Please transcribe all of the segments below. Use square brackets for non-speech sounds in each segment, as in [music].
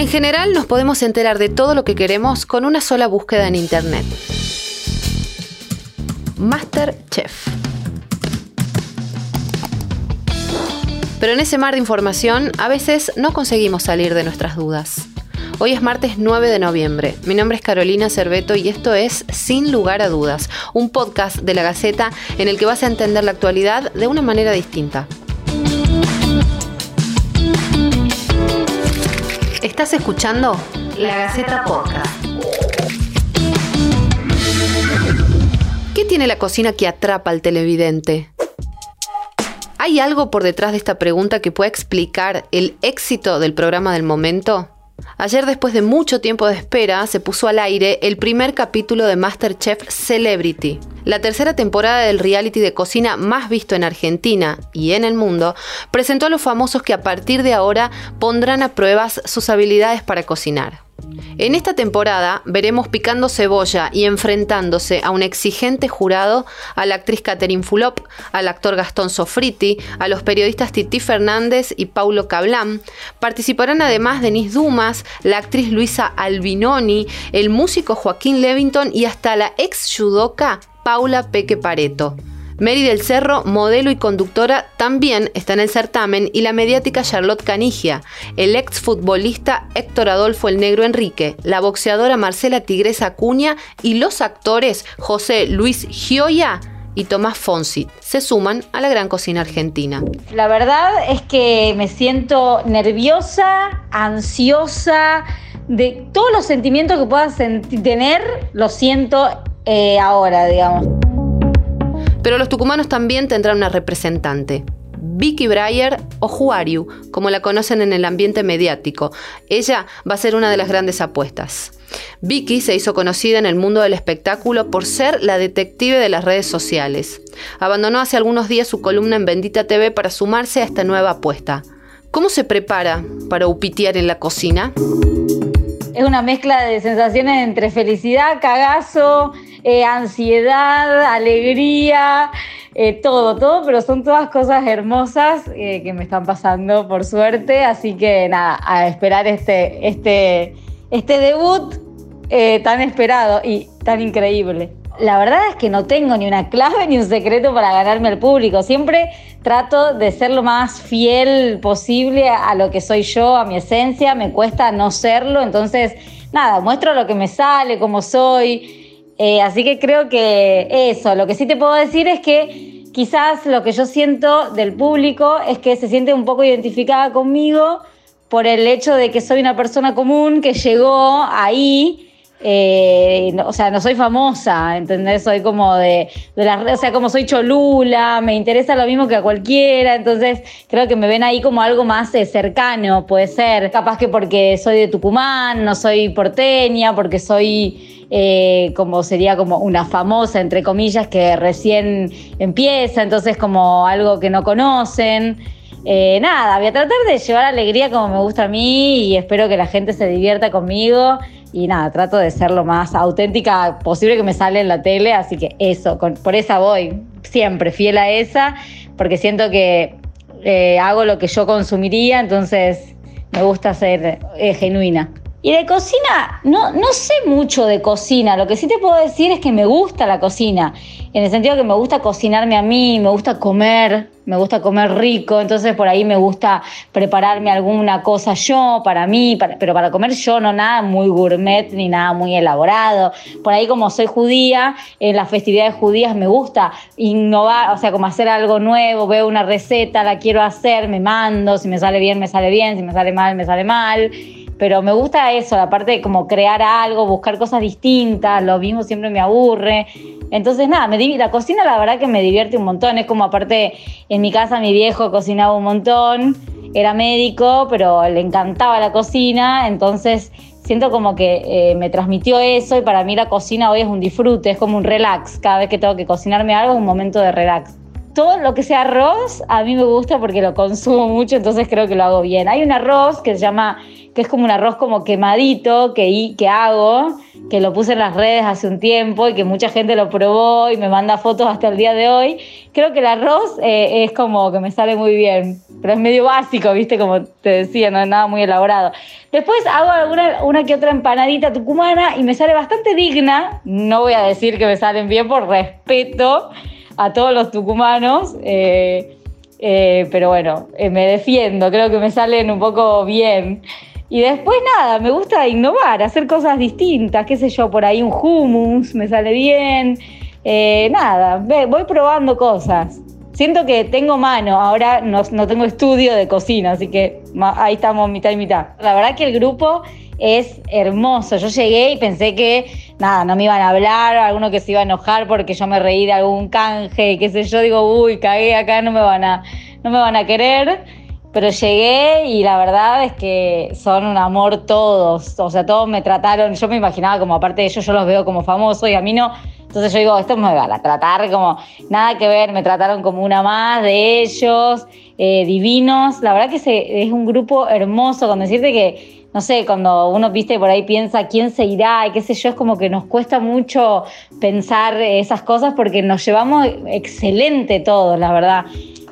En general nos podemos enterar de todo lo que queremos con una sola búsqueda en Internet. Masterchef. Pero en ese mar de información a veces no conseguimos salir de nuestras dudas. Hoy es martes 9 de noviembre. Mi nombre es Carolina Cerveto y esto es Sin lugar a dudas, un podcast de la Gaceta en el que vas a entender la actualidad de una manera distinta. Estás escuchando La Gaceta Podcast. ¿Qué tiene la cocina que atrapa al televidente? ¿Hay algo por detrás de esta pregunta que pueda explicar el éxito del programa del momento? Ayer, después de mucho tiempo de espera, se puso al aire el primer capítulo de Masterchef Celebrity. La tercera temporada del reality de cocina más visto en Argentina y en el mundo presentó a los famosos que a partir de ahora pondrán a pruebas sus habilidades para cocinar. En esta temporada veremos picando cebolla y enfrentándose a un exigente jurado a la actriz Catherine Fulop, al actor Gastón Sofriti, a los periodistas Titi Fernández y Paulo Cablan. Participarán además Denise Dumas, la actriz Luisa Albinoni, el músico Joaquín Levington y hasta la ex judoka Paula Peque Pareto. Mary del Cerro, modelo y conductora, también está en el certamen y la mediática Charlotte Canigia, el exfutbolista Héctor Adolfo el Negro Enrique, la boxeadora Marcela Tigresa Acuña y los actores José Luis Gioia y Tomás Fonsi se suman a la gran cocina argentina. La verdad es que me siento nerviosa, ansiosa, de todos los sentimientos que puedas tener, los siento eh, ahora, digamos. Pero los tucumanos también tendrán una representante. Vicky Breyer o Juariu, como la conocen en el ambiente mediático. Ella va a ser una de las grandes apuestas. Vicky se hizo conocida en el mundo del espectáculo por ser la detective de las redes sociales. Abandonó hace algunos días su columna en Bendita TV para sumarse a esta nueva apuesta. ¿Cómo se prepara para upitear en la cocina? Es una mezcla de sensaciones entre felicidad, cagazo, eh, ansiedad, alegría, eh, todo, todo, pero son todas cosas hermosas eh, que me están pasando por suerte, así que nada, a esperar este, este, este debut tan esperado y tan increíble. La verdad es que no tengo ni una clave ni un secreto para ganarme al público. Siempre trato de ser lo más fiel posible a lo que soy yo, a mi esencia. Me cuesta no serlo, entonces nada, muestro lo que me sale, cómo soy. Eh, así que creo que eso, lo que sí te puedo decir es que quizás lo que yo siento del público es que se siente un poco identificada conmigo por el hecho de que soy una persona común que llegó ahí eh, o sea, no soy famosa, ¿entendés? Soy como de, las o sea, como soy cholula, me interesa lo mismo que a cualquiera, entonces creo que me ven ahí como algo más eh, cercano, puede ser. Capaz que porque soy de Tucumán, no soy porteña, porque soy eh, como sería como una famosa, entre comillas, que recién empieza, entonces como algo que no conocen. nada, voy a tratar de llevar alegría como me gusta a mí y espero que la gente se divierta conmigo y nada, trato de ser lo más auténtica posible que me sale en la tele, así que eso, por esa voy, siempre fiel a esa, porque siento que eh, hago lo que yo consumiría, entonces me gusta ser eh, genuina. Y de cocina, no, no sé mucho de cocina, lo que sí te puedo decir es que me gusta la cocina, en el sentido que me gusta cocinarme a mí, me gusta comer, me gusta comer rico, entonces por ahí me gusta prepararme alguna cosa yo, para mí, pero para comer yo no nada muy gourmet ni nada muy elaborado. Por ahí como soy judía, en las festividades judías me gusta innovar, o sea, como hacer algo nuevo, veo una receta, la quiero hacer, me mando, si me sale bien, me sale bien, si me sale mal, me sale mal pero me gusta eso, la parte de como crear algo, buscar cosas distintas, lo mismo siempre me aburre. Entonces, nada, me, la cocina la verdad que me divierte un montón. Es como aparte, en mi casa mi viejo cocinaba un montón, era médico, pero le encantaba la cocina, entonces siento como que eh, me transmitió eso y para mí la cocina hoy es un disfrute, es como un relax. Cada vez que tengo que cocinarme algo es un momento de relax. Todo lo que sea arroz a mí me gusta porque lo consumo mucho, entonces creo que lo hago bien. Hay un arroz que se llama, que es como un arroz como quemadito que, hago, que lo puse en las redes hace un tiempo y que mucha gente lo probó y me manda fotos hasta el día de hoy. Creo que el arroz eh, es como que me sale muy bien, pero es medio básico, viste, como te decía, no es nada muy elaborado. Después hago alguna, una que otra empanadita tucumana y me sale bastante digna. No voy a decir que me salen bien por respeto a todos los tucumanos. Eh, eh, pero bueno, eh, me defiendo, creo que me salen un poco bien. Y después nada, me gusta innovar, hacer cosas distintas, qué sé yo, por ahí un hummus me sale bien. nada, voy probando cosas. Siento que tengo mano, ahora no, no tengo estudio de cocina, así que ahí estamos mitad y mitad. La verdad que el grupo es hermoso. Yo llegué y pensé que, nada, no me iban a hablar, alguno que se iba a enojar porque yo me reí de algún canje, qué sé yo, digo, uy, cagué acá, no me van a, no me van a querer. Pero llegué y la verdad es que son un amor todos. O sea, todos me trataron, yo me imaginaba como aparte de ellos, yo los veo como famosos y a mí no. Entonces yo digo, esto me van a tratar como nada que ver, me trataron como una más de ellos, eh, divinos. La verdad que es un grupo hermoso, con decirte que no sé, cuando uno, viste, por ahí piensa quién se irá y qué sé yo, es como que nos cuesta mucho pensar esas cosas porque nos llevamos excelente todos, la verdad.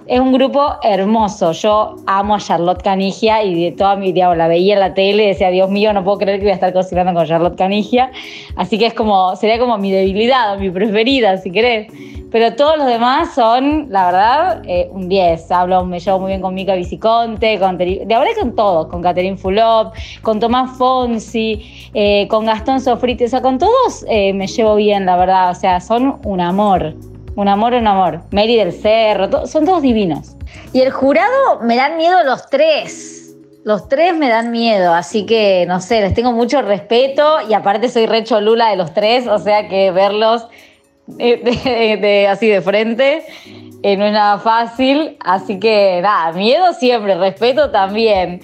Es un grupo hermoso. Yo amo a Charlotte Canigia y de toda mi vida la veía en la tele y decía, Dios mío, no puedo creer que voy a estar cocinando con Charlotte Canigia. Así que es como, sería como mi debilidad, mi preferida, si querés. Pero todos los demás son, la verdad, eh, un 10. Hablo, me llevo muy bien con Mica Viciconte, con de verdad con todos, con Catherine Fulop, con Tomás Fonsi, eh, con Gastón Sofriti, o sea, con todos eh, me llevo bien, la verdad. O sea, son un amor. Un amor, un amor. Mary del Cerro, son todos divinos. Y el jurado me dan miedo los tres. Los tres me dan miedo, así que no sé, les tengo mucho respeto y aparte soy re cholula de los tres, o sea que verlos de, así de frente. Eh, no es nada fácil, así que nada, miedo siempre, respeto también.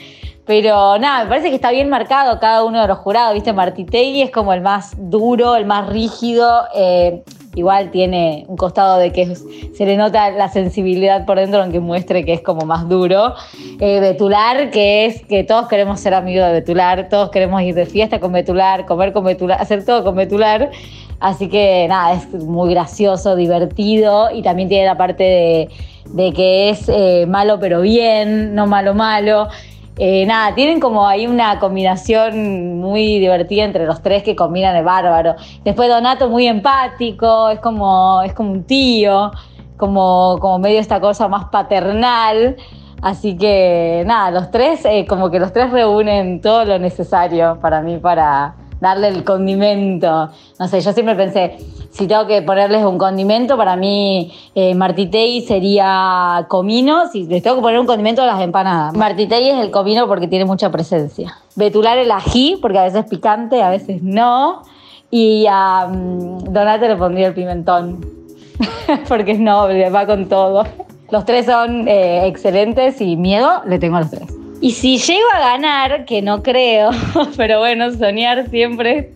Pero nada, me parece que está bien marcado cada uno de los jurados, ¿viste? Martitegui es como el más duro, el más rígido. Eh, igual tiene un costado de que se le nota la sensibilidad por dentro, aunque muestre que es como más duro. Eh, Betular, que es que todos queremos ser amigos de Betular, todos queremos ir de fiesta con Betular, comer con Betular, hacer todo con Betular. Así que nada, es muy gracioso, divertido y también tiene la parte de, que es eh, malo pero bien, no malo malo. Eh, nada, tienen como ahí una combinación muy divertida entre los tres que combinan el bárbaro. Después Donato muy empático, es como, es como un tío, como, como medio esta cosa más paternal. Así que nada, los tres, eh, como que los tres reúnen todo lo necesario para mí para, darle el condimento. No sé, yo siempre pensé, si tengo que ponerles un condimento, para mí eh, martitei sería comino, si les tengo que poner un condimento a las empanadas. Martitei es el comino porque tiene mucha presencia. Betular el ají, porque a veces es picante, a veces no. Y a um, Donate le pondría el pimentón, [laughs] porque es noble, va con todo. Los tres son eh, excelentes y miedo le tengo a los tres. Y si llego a ganar, que no creo, [laughs] pero bueno, soñar siempre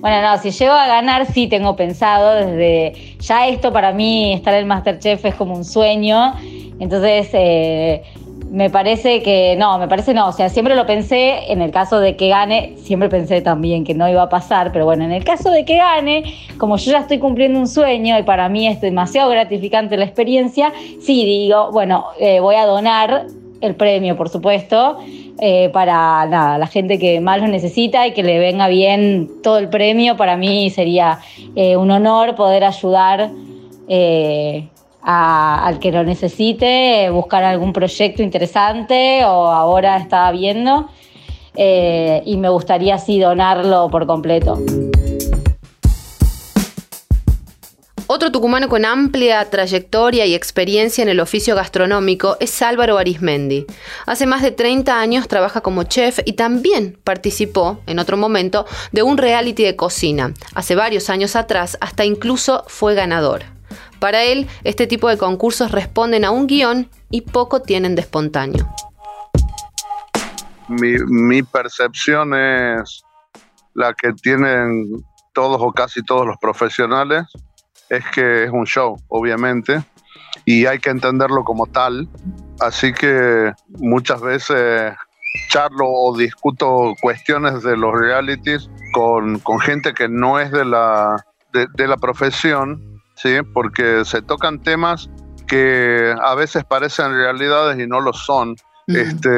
Bueno, no, si llego a ganar, sí tengo pensado desde. Ya esto para mí, estar en Masterchef es como un sueño. Entonces, eh, me parece que. No, me parece no. O sea, siempre lo pensé. En el caso de que gane, siempre pensé también que no iba a pasar. Pero bueno, en el caso de que gane, como yo ya estoy cumpliendo un sueño y para mí es demasiado gratificante la experiencia, sí digo, bueno, eh, voy a donar el premio, por supuesto, eh, para la gente que más lo necesita y que le venga bien todo el premio. Para mí sería eh, un honor poder ayudar eh, al que lo necesite, buscar algún proyecto interesante o ahora estaba viendo. y me gustaría así donarlo por completo. Otro tucumano con amplia trayectoria y experiencia en el oficio gastronómico es Álvaro Arismendi. Hace más de 30 años trabaja como chef y también participó, en otro momento, de un reality de cocina. Hace varios años atrás hasta incluso fue ganador. Para él, este tipo de concursos responden a un guion y poco tienen de espontáneo. Mi, mi percepción es la que tienen todos o casi todos los profesionales es que es un show, obviamente. y hay que entenderlo como tal. Así que muchas veces charlo o discuto cuestiones de los realities con, con gente que no es de la, de, la profesión, ¿sí? porque se tocan temas que a veces parecen realidades y no lo son. Este,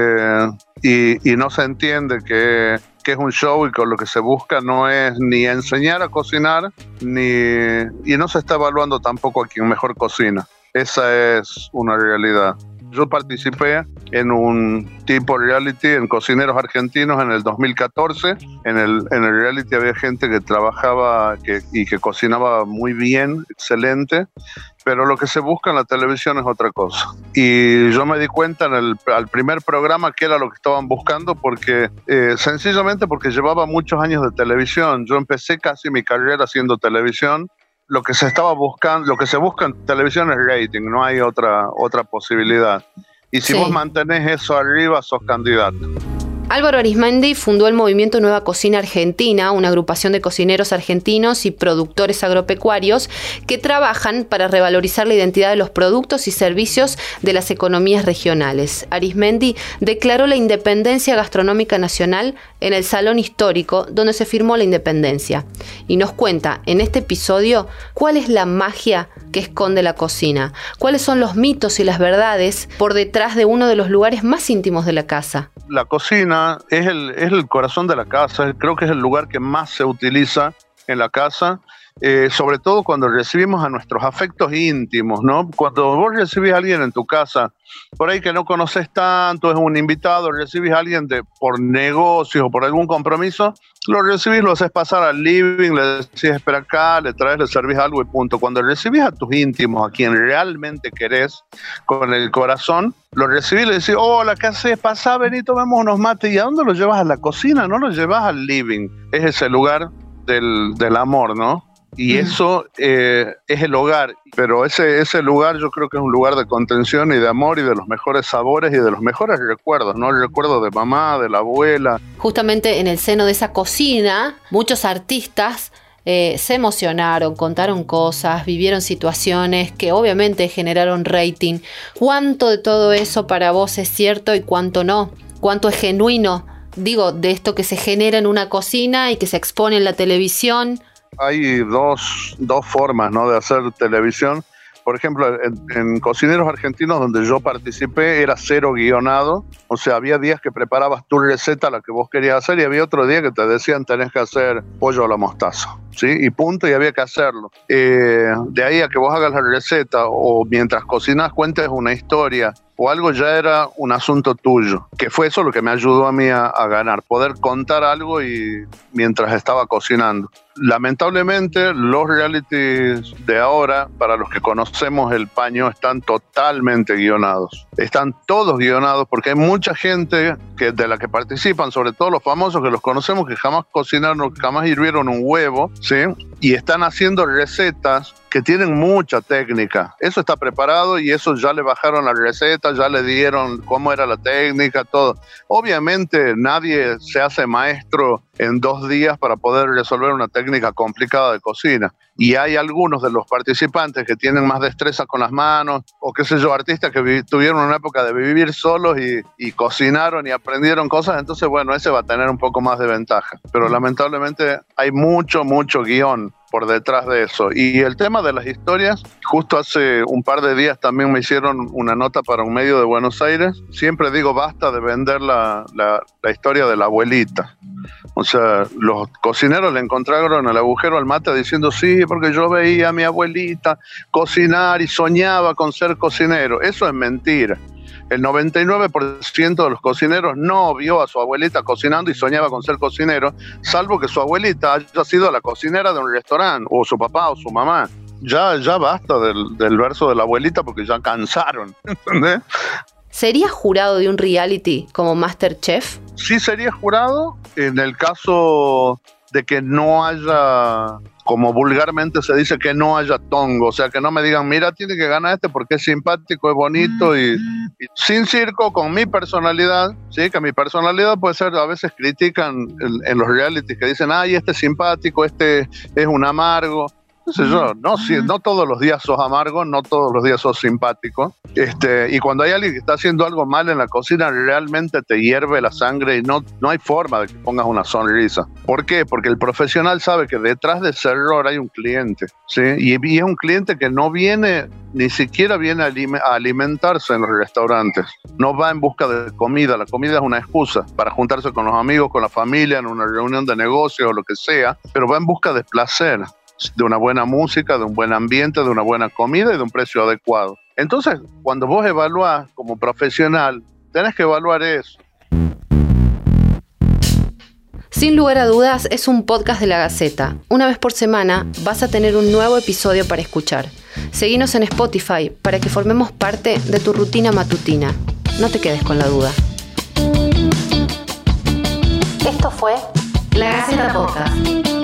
y, y, no se entiende que, que, es un show y con lo que se busca no es ni enseñar a cocinar, ni, y no se está evaluando tampoco a quien mejor cocina. Esa es una realidad. Yo participé en un tipo reality en Cocineros Argentinos en el 2014. En el, en el reality había gente que trabajaba y que cocinaba muy bien, excelente, pero lo que se busca en la televisión es otra cosa. Y yo me di cuenta en el al primer programa que era lo que estaban buscando porque eh, sencillamente porque llevaba muchos años de televisión. Yo empecé casi mi carrera haciendo televisión lo que se estaba buscando, lo que se busca en televisión es rating, no hay otra, otra posibilidad. Y si vos mantenés eso arriba, sos candidato. Álvaro Arismendi fundó el movimiento Nueva Cocina Argentina, una agrupación de cocineros argentinos y productores agropecuarios que trabajan para revalorizar la identidad de los productos y servicios de las economías regionales. Arismendi declaró la independencia gastronómica nacional en el Salón Histórico, donde se firmó la independencia. Y nos cuenta en este episodio cuál es la magia que esconde la cocina, cuáles son los mitos y las verdades por detrás de uno de los lugares más íntimos de la casa. La cocina es el, es el corazón de la casa, creo que es el lugar que más se utiliza en la casa, eh, sobre todo cuando recibimos a nuestros afectos íntimos, ¿no? Cuando vos recibís a alguien en tu casa, por ahí que no conoces tanto, es un invitado, recibís a alguien de, por negocios o por algún compromiso, lo recibís, lo haces pasar al living, le decís espera acá, le traes, le servís algo y punto. Cuando recibís a tus íntimos, a quien realmente querés, con el corazón, lo recibís le decís, hola, ¿qué haces? Pasá, vení, tomemos unos mates. ¿Y a dónde lo llevas? A la cocina, no lo llevas al living. Es ese lugar del, del amor, ¿no? Y eso eh, es el hogar, pero ese, ese lugar yo creo que es un lugar de contención y de amor y de los mejores sabores y de los mejores recuerdos, ¿no? El recuerdo de mamá, de la abuela. Justamente en el seno de esa cocina, muchos artistas eh, se emocionaron, contaron cosas, vivieron situaciones que obviamente generaron rating. ¿Cuánto de todo eso para vos es cierto y cuánto no? ¿Cuánto es genuino? Digo, de esto que se genera en una cocina y que se expone en la televisión hay dos, dos formas ¿no? de hacer televisión. Por ejemplo, en, Cocineros Argentinos, donde yo participé, era cero guionado. O sea, había días que preparabas tu receta, la que vos querías hacer, y había otro día que te decían tenés que hacer pollo a la mostaza. ¿sí? Y punto, y había que hacerlo. Eh, de ahí a que vos hagas la receta o mientras cocinas cuentes una historia o algo ya era un asunto tuyo, que fue eso lo que me ayudó a mí a, ganar, poder contar algo y mientras estaba cocinando. Lamentablemente los realities de ahora, para los que conocemos el paño, están totalmente guionados. Están todos guionados porque hay mucha gente que, de la que participan, sobre todo los famosos que los conocemos, que jamás cocinaron, jamás hirvieron un huevo, ¿sí? Y están haciendo recetas que tienen mucha técnica. Eso está preparado y eso ya le bajaron la receta, ya le dieron cómo era la técnica, todo. Obviamente nadie se hace maestro en dos días para poder resolver una técnica complicada de cocina. Y hay algunos de los participantes que tienen más destreza con las manos, o qué sé yo, artistas que tuvieron una época de vivir solos y, y, cocinaron y aprendieron cosas, entonces bueno, ese va a tener un poco más de ventaja. Pero lamentablemente hay mucho, mucho guion por detrás de eso. Y el tema de las historias, justo hace un par de días también me hicieron una nota para un medio de Buenos Aires. Siempre digo, basta de vender la, la, historia de la abuelita. O sea, los cocineros le encontraron el agujero al mate diciendo, sí, porque yo veía a mi abuelita cocinar y soñaba con ser cocinero. Eso es mentira. El 99% de los cocineros no vio a su abuelita cocinando y soñaba con ser cocinero, salvo que su abuelita haya sido la cocinera de un restaurante, o su papá o su mamá. Ya, ya basta del, del verso de la abuelita porque ya cansaron, [laughs] ¿entendés? ¿Sería jurado de un reality como Masterchef? Sí, sería jurado en el caso de que no haya como vulgarmente se dice, que no haya tongo, o sea, que no me digan, mira, tiene que ganar este porque es simpático, es bonito y, sin circo, con mi personalidad, sí, que mi personalidad puede ser, a veces critican en, los realities que dicen, ay, este es simpático, este es un amargo. No, todos los días sos amargo, no todos los días sos simpático. Este, y cuando hay alguien que está haciendo algo mal en la cocina, realmente te hierve la sangre y no, no hay forma de que pongas una sonrisa. ¿Por qué? Porque el profesional sabe que detrás de ese error hay un cliente. Y, y es un cliente que no viene, ni siquiera viene a alimentarse en los restaurantes. No va en busca de comida. La comida es una excusa para juntarse con los amigos, con la familia, en una reunión de negocios o lo que sea, pero va en busca de placer de una buena música, de un buen ambiente, de una buena comida y de un precio adecuado. Entonces, cuando vos evaluás como profesional, tenés que evaluar eso. Sin lugar a dudas, es un podcast de la Gaceta. Una vez por semana vas a tener un nuevo episodio para escuchar. Seguinos en Spotify para que formemos parte de tu rutina matutina. No te quedes con la duda. Esto fue La Gaceta Podcast.